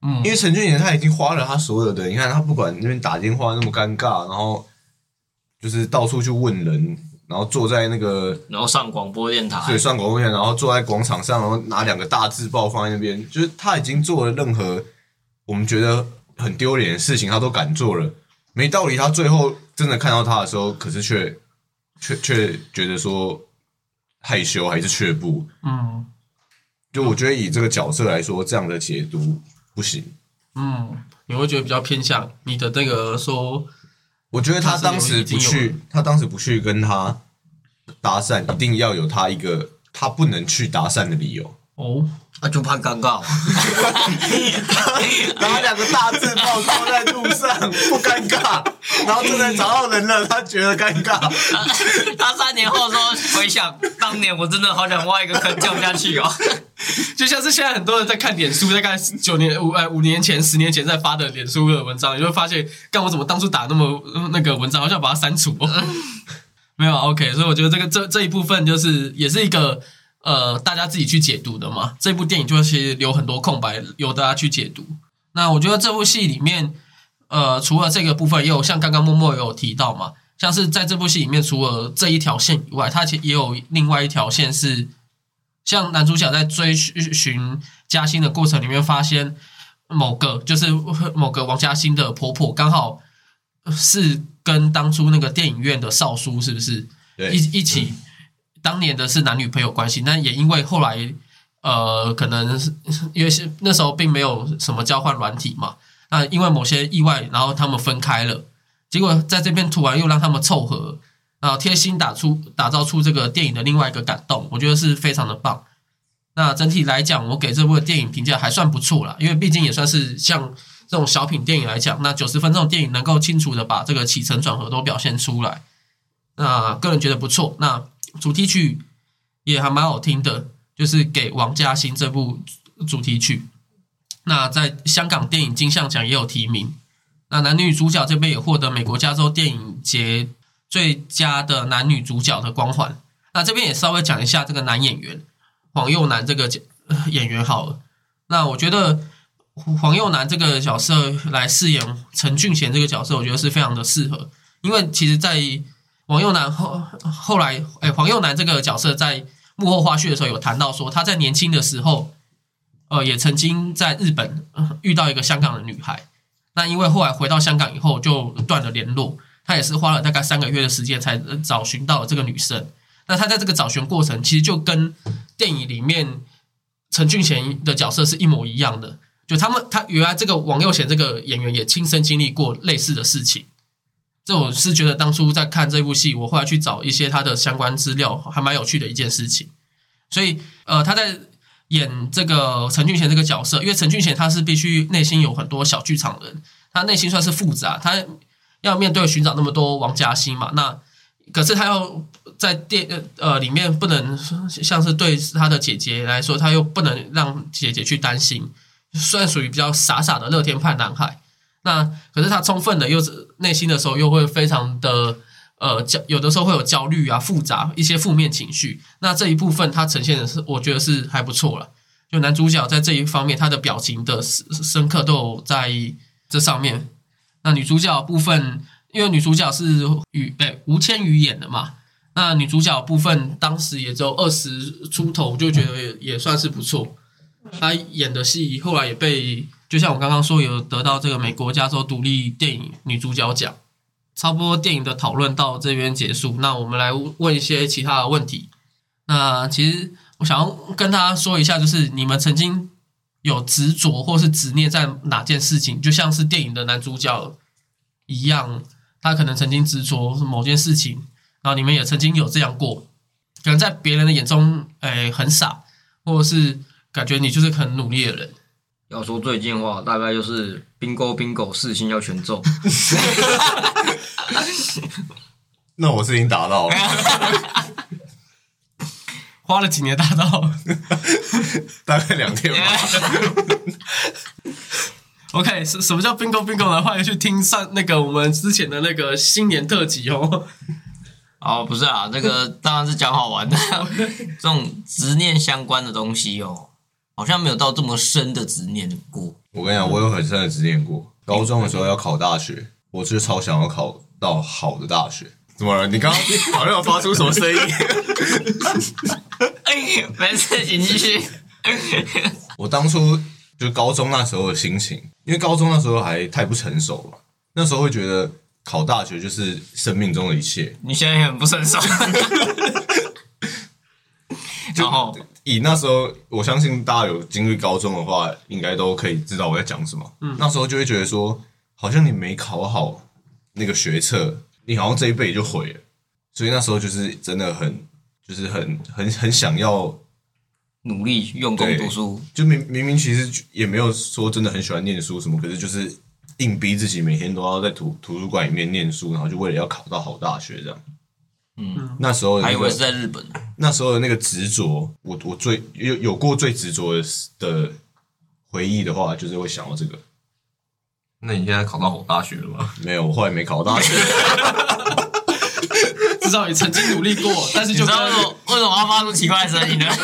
嗯因为陈俊贤他已经花了他所有的，你看他不管那边打电话那么尴尬，然后就是到处去问人，然后坐在那个然后上广播电台对，上广播电台，然后坐在广场上，然后拿两个大字报放在那边，就是他已经做了任何我们觉得很丢脸的事情，他都敢做了。没道理，他最后真的看到他的时候，可是却却却觉得说害羞还是却步。嗯就我觉得以这个角色来说，这样的解读不行。嗯，你会觉得比较偏向你的那个说，我觉得他当时不去，他当时不去跟他搭讪，一定要有他一个他不能去搭讪的理由。哦，那就怕尴尬 然后两个大字报靠在路上，不尴尬。然后正在找到人了，他觉得尴尬。他三年后说回想当年，我真的好想挖一个坑跳下去哦。就像是现在很多人在看脸书，在看九年五呃五年前、十年前在发的脸书的文章，你就会发现，干我怎么当初打那么呃那个文章，好像把它删除、哦。没有 OK，所以我觉得这个这这一部分就是也是一个呃大家自己去解读的嘛。这部电影就其实留很多空白，由大家去解读。那我觉得这部戏里面，呃，除了这个部分，也有像刚刚默默有提到嘛，像是在这部戏里面，除了这一条线以外，它其实也有另外一条线是，像男主角在追寻嘉欣的过程里面，发现某个就是某个王嘉欣的婆婆，刚好是跟当初那个电影院的少叔是不是对一一起当年的是男女朋友关系，但也因为后来呃，可能是因为是那时候并没有什么交换软体嘛，那因为某些意外，然后他们分开了，结果在这边突然又让他们凑合，然后贴心打出打造出这个电影的另外一个感动，我觉得是非常的棒。那整体来讲，我给这部电影评价还算不错啦，因为毕竟也算是像这种小品电影来讲，那九十分这种电影能够清楚的把这个起承转合都表现出来，那个人觉得不错。那主题曲也还蛮好听的，就是给王嘉欣这部主题曲。那在香港电影金像奖也有提名。那男女主角这边也获得美国加州电影节最佳的男女主角的光环。那这边也稍微讲一下这个男演员黄佑南这个演员好了。那我觉得黄佑南这个角色来饰演陈俊贤这个角色，我觉得是非常的适合，因为其实，在黄佑南后后来，哎，黄佑南这个角色在幕后花絮的时候有谈到说，他在年轻的时候，呃，也曾经在日本、遇到一个香港的女孩。那因为后来回到香港以后就断了联络，他也是花了大概三个月的时间才找寻到了这个女生。那他在这个找寻过程，其实就跟电影里面陈俊贤的角色是一模一样的。就他们，他原来这个王佑贤这个演员也亲身经历过类似的事情。这我是觉得当初在看这部戏，我后来去找一些他的相关资料，还蛮有趣的一件事情。所以，呃，他在演这个陈俊贤这个角色，因为陈俊贤他是必须内心有很多小剧场人，他内心算是复杂，他要面对寻找那么多王嘉欣嘛，那可是他要在电呃呃里面不能像是对他的姐姐来说，他又不能让姐姐去担心，算属于比较傻傻的乐天派男孩。那可是他充分的又是内心的时候，又会非常的呃焦，有的时候会有焦虑啊、复杂一些负面情绪。那这一部分他呈现的是，我觉得是还不错了。就男主角在这一方面，他的表情的深深刻都有在这上面。那女主角部分，因为女主角是于哎吴千语演的嘛，那女主角部分当时也只有二十出头，就觉得也也算是不错。她演的戏后来也被就像我刚刚说，有得到这个美国加州独立电影女主角奖。差不多电影的讨论到这边结束，那我们来问一些其他的问题。那其实我想要跟大家说一下，就是你们曾经有执着或是执念在哪件事情，就像是电影的男主角一样，他可能曾经执着某件事情，然后你们也曾经有这样过，可能在别人的眼中，哎，很傻，或者是感觉你就是很努力的人。要说最近的话，大概就是 bingo bingo 四星要全中。那我是已经达到了，花了几年达到。大概两天吧。OK，什什么叫 bingo bingo 呢？欢迎去听上那个我们之前的那个新年特辑哦。哦，不是啊，那个当然是讲好玩的，这种执念相关的东西哦，好像没有到这么深的执念过。我跟你讲，我有很深的执念过。高中的时候要考大学，我是超想要考到好的大学。怎么了？你刚刚好像有发出什么声音？哎，没事，请继续。我当初就高中那时候的心情，因为高中那时候还太不成熟了，那时候会觉得考大学就是生命中的一切。你现在也很不成熟。然后，以那时候，我相信大家有经历高中的话，应该都可以知道我在讲什么。嗯，那时候就会觉得说，好像你没考好那个学测，你好像这一辈就毁了。所以那时候就是真的很，就是很很很想要，努力用功读书，就明明明其实也没有说真的很喜欢念书什么，可是就是硬逼自己每天都要在图图书馆里面念书，然后就为了要考到好大学这样。嗯，那时候那个还以为是在日本。那时候的那个执着，我我最有有过最执着的的回忆的话，就是会想到这个。那你现在考到好大学了吗？没有，我后来没考到大学。至少你曾经努力过，但是就你知道为什跟么为什么要发出奇怪的声音呢？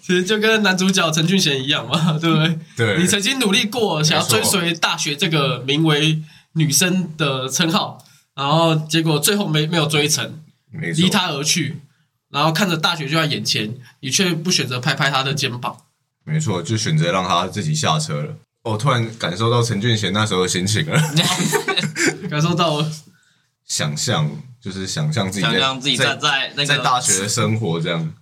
其实就跟男主角陈俊贤一样嘛，对不对？对你曾经努力过，想要追随大学这个名为女生的称号，然后结果最后没没有追成，离他而去，然后看着大学就在眼前，你却不选择拍拍他的肩膀。没错，就选择让他自己下车了。我突然感受到陈俊贤那时候的心情了，感受到了想象就是想象自己想象自己站在那个在大学的生活这样，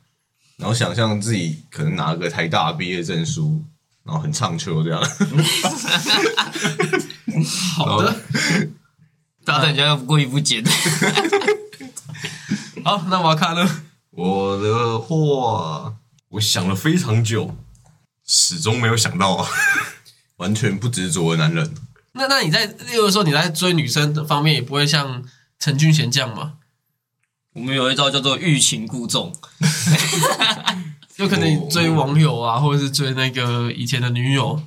然后想象自己可能拿个台大毕业证书，然后很唱秋这样。好的。大家等一下故意不剪。好，那我要看了。我的话，我想了非常久，始终没有想到啊。完全不执着的男人，那那你在，例如说你在追女生的方面，也不会像陈俊贤这样吗？我们有一招叫做欲擒故纵，就可能你追网友啊，或者是追那个以前的女友。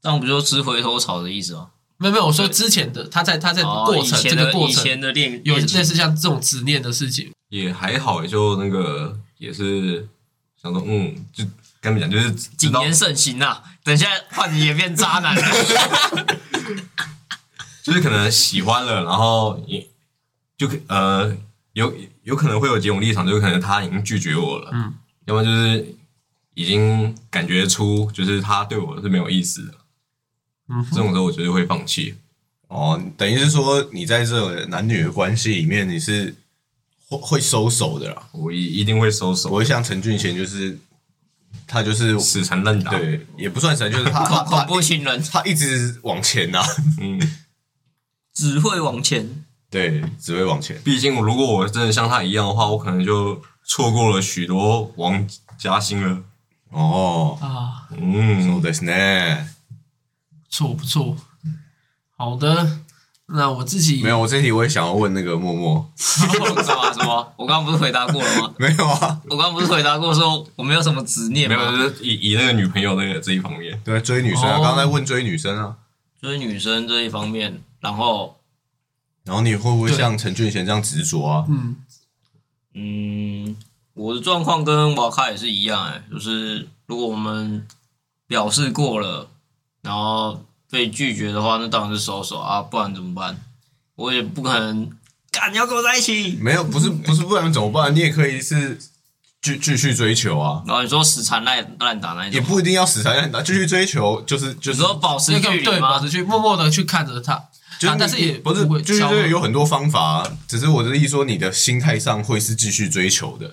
这样不就吃回头草的意思吗？没有没有，我说之前的他在他在哦，过程、这个过程前的恋有类似像这种执念的事情。也还好，也就那个也是想说，嗯，就跟你们讲，就是谨言慎行啊！等一下换你也变渣男了。就是可能喜欢了，然后也就可呃有有可能会有几种立场，就是可能他已经拒绝我了，嗯，要么就是已经感觉出就是他对我是没有意思的，嗯这种时候我觉得会放弃。哦，等于是说你在这个男女的关系里面，你是会会收手的啦，我一一定会收手，不会像陈俊贤，就是他就是死缠烂打。，对，也不算神，就是他他恐恐他怖情人他一直往前呐、嗯，只会往前，对，只会往前。毕竟如果我真的像他一样的话，我可能就错过了许多王加薪了。哦，啊，嗯，そうですね。 不错不错。好的，那我自己没有，我这题我也想要问那个默默，什么什么？我刚刚不是回答过了吗？没有啊？我刚刚不是回答过说我没有什么执念没有，就是以以那个女朋友那个这一方面，对，追女生啊，哦刚刚在问追女生啊。追女生这一方面，然后然后你会不会对像陈俊贤这样执着啊？嗯，嗯，我的状况跟瓦卡也是一样、哎，就是如果我们表示过了，然后被拒绝的话，那当然是收手啊，不然怎么办？我也不可能，干你要跟我在一起，没有，不是不是，不然怎么办？你也可以是继继续追求啊，然后你说死缠烂烂打那一种，也不一定要死缠烂打，继续追求就是就是你说保持那距离个对，保持？去默默的去看着他，就是但是也不是就是消这个有很多方法啊，只是我的意思说，你的心态上会是继续追求的，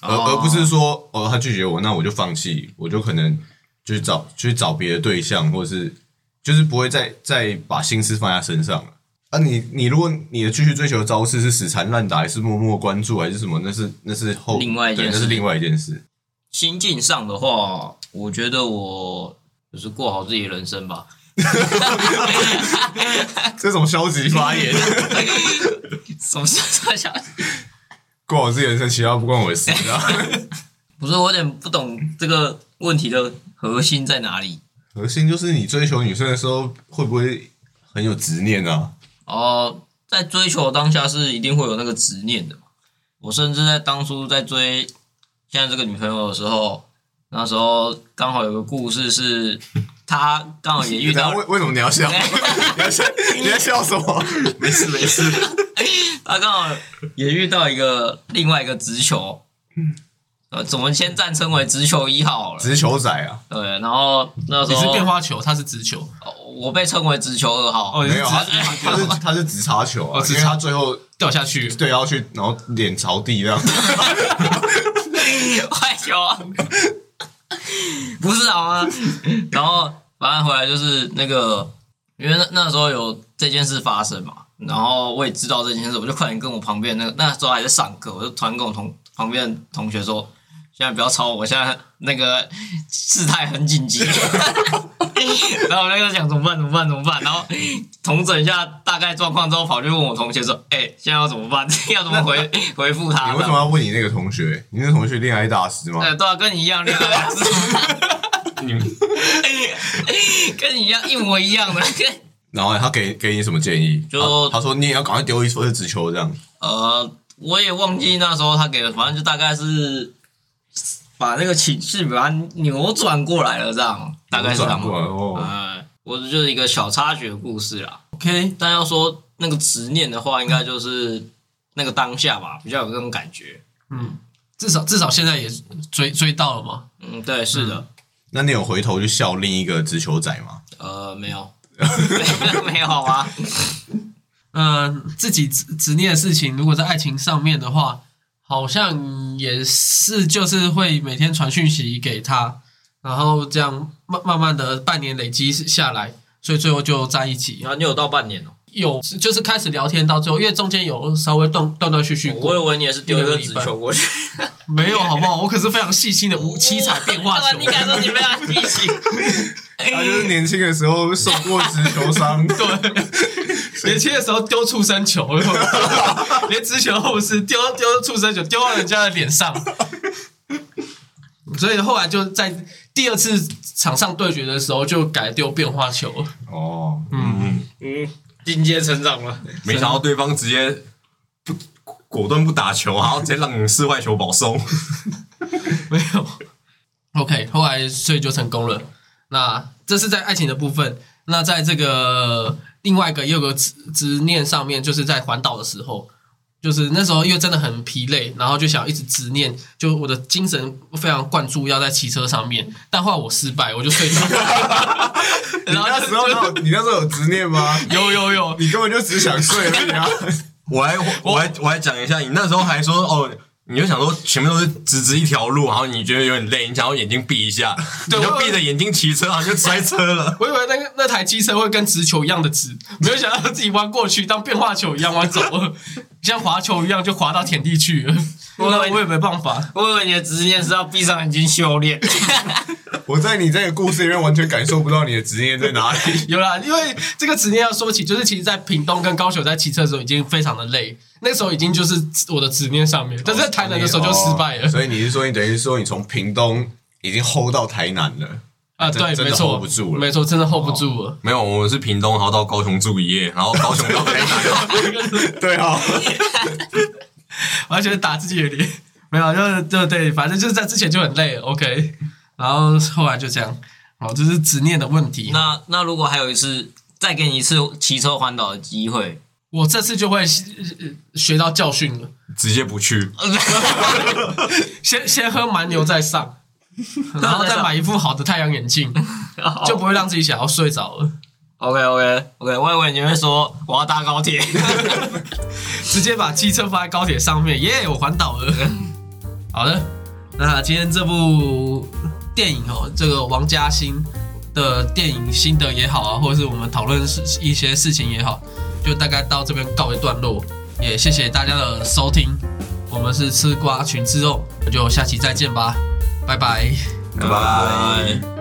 而哦而不是说哦他拒绝我，那我就放弃，我就可能去找去找别的对象，或者是就是不会再再把心思放在身上了。啊你，你如果你的继续追求的招式是死缠烂打，还是默默关注，还是什么？那是那是后另外一件事那是另外一件事。心境上的话，我觉得我就是过好自己的人生吧。这种消极发言，什么事在想？过好自己人生，其他不关我的事。啊 不是，我有点不懂这个问题的核心在哪里。核心就是你追求女生的时候，会不会很有执念啊？哦，在追求当下是一定会有那个执念的嘛。我甚至在当初在追现在这个女朋友的时候，那时候刚好有个故事是，她刚好也遇到 为为什么你要笑？你要笑？你要笑什么？没事没事，她刚好也遇到一个另外一个直球，呃，怎么先暂称为直球一号好了？直球仔啊？对，然后那时你是变化球，他是直球，哦我被称为直球二号。哦，你是没有，他直他是他是直插球啊，哦直插他最后掉下去，对要去，然后脸朝地这样。坏球啊！不是好吗？然后反正回来就是那个，因为那那时候有这件事发生嘛，然后我也知道这件事，我就快点跟我旁边那个那时候还在上课，我就突然跟我同旁边的同学说：“现在不要吵我，我现在那个事态很紧急。”然后我那个想怎么办？怎么办？怎么办？然后重整一下大概状况之后，跑去问我同学说：“哎、现在要怎么办？要怎么回 回复他？”你为什么要问你那个同学？你那个同学恋爱大师吗？对，都要跟你一样恋爱是你跟你一样一模一样的。然后他给给你什么建议？就他他说你也要赶快丢一颗直球这样。呃，我也忘记那时候他给的，反正就大概是把那个情绪把它扭转过来了，这样大概是这样转。过来哦。呃，我就是一个小插曲的故事啦。OK，但要说那个执念的话，应该就是那个当下吧，比较有这种感觉。嗯，至少至少现在也追追到了嘛，嗯，对，是的。那你有回头去笑另一个直球仔吗？呃，没有，没有啊。嗯，自己执执念的事情，如果在爱情上面的话，好像也是就是会每天传讯息给他，然后这样慢慢慢的半年累积下来，所以最后就在一起。然后你有到半年哦、有就是开始聊天到最后，因为中间有稍微断断断续续我以过，为你也是丢一个直球过去。没有好不好？我可是非常细心的五七彩变化球。你，敢说你非常细心？他就是年轻的时候受过直球伤，对，年轻的时候丢畜生球，连直球后是丢丢畜生球丢到人家的脸上，所以后来就在第二次场上对决的时候就改丢变化球了。哦，嗯，嗯，进阶成长了。没想到对方直接不果断不打球，然 后直接让你四坏球保送。没有。OK，后来所以就成功了。那这是在爱情的部分。那在这个另外一个也有个执执念上面，就是在环岛的时候，就是那时候因为真的很疲累，然后就想一直执念，就我的精神非常灌注要在骑车上面，但后来我失败，我就睡着了。你然后那时候有你那时候有执念吗？有有有，你根本就只想睡而已啊！我还我还我还讲一下，你那时候还说哦，你就想说前面都是直直一条路，然后你觉得有点累，你想要眼睛闭一下，你就对我闭着眼睛骑车，然后就摔车了。我以为那个那台机车会跟直球一样的直，没有想到自己弯过去当变化球一样弯走了，像滑球一样就滑到田地去了。我我也没办法。我以为你的执念是要闭上眼睛修炼。我在你这个故事里面完全感受不到你的执念在哪里。有啦，因为这个执念要说起，就是其实，在屏东跟高雄在骑车的时候已经非常的累，那时候已经就是我的执念上面，但是在台南的时候就失败了哦所以你是说，你等于说你从屏东已经 hold 到台南了？啊！对，没错 hold 不住了没错，真的 hold 不住了。没有，我们是屏东，然后到高雄住一夜，然后高雄到台南。对啊，完全打自己的脸，没有，就是对对，反正就是在之前就很累，OK，然后后来就这样，哦，这是执念的问题。那那如果还有一次再给你一次骑车环岛的机会，我这次就会呃学到教训了，直接不去，先先喝蛮牛再上，然后再买一副好的太阳眼镜，就不会让自己想要睡着了，OK OK OK，我以为你会说我要搭高铁。直接把汽车放在高铁上面，耶，我环岛了。好的，那今天这部电影哦，这个王家欣的电影心得也好啊，或者是我们讨论事一些事情也好，就大概到这边告一段落。也谢谢大家的收听，我们是吃瓜群之肉，那就下期再见吧，拜拜。拜拜。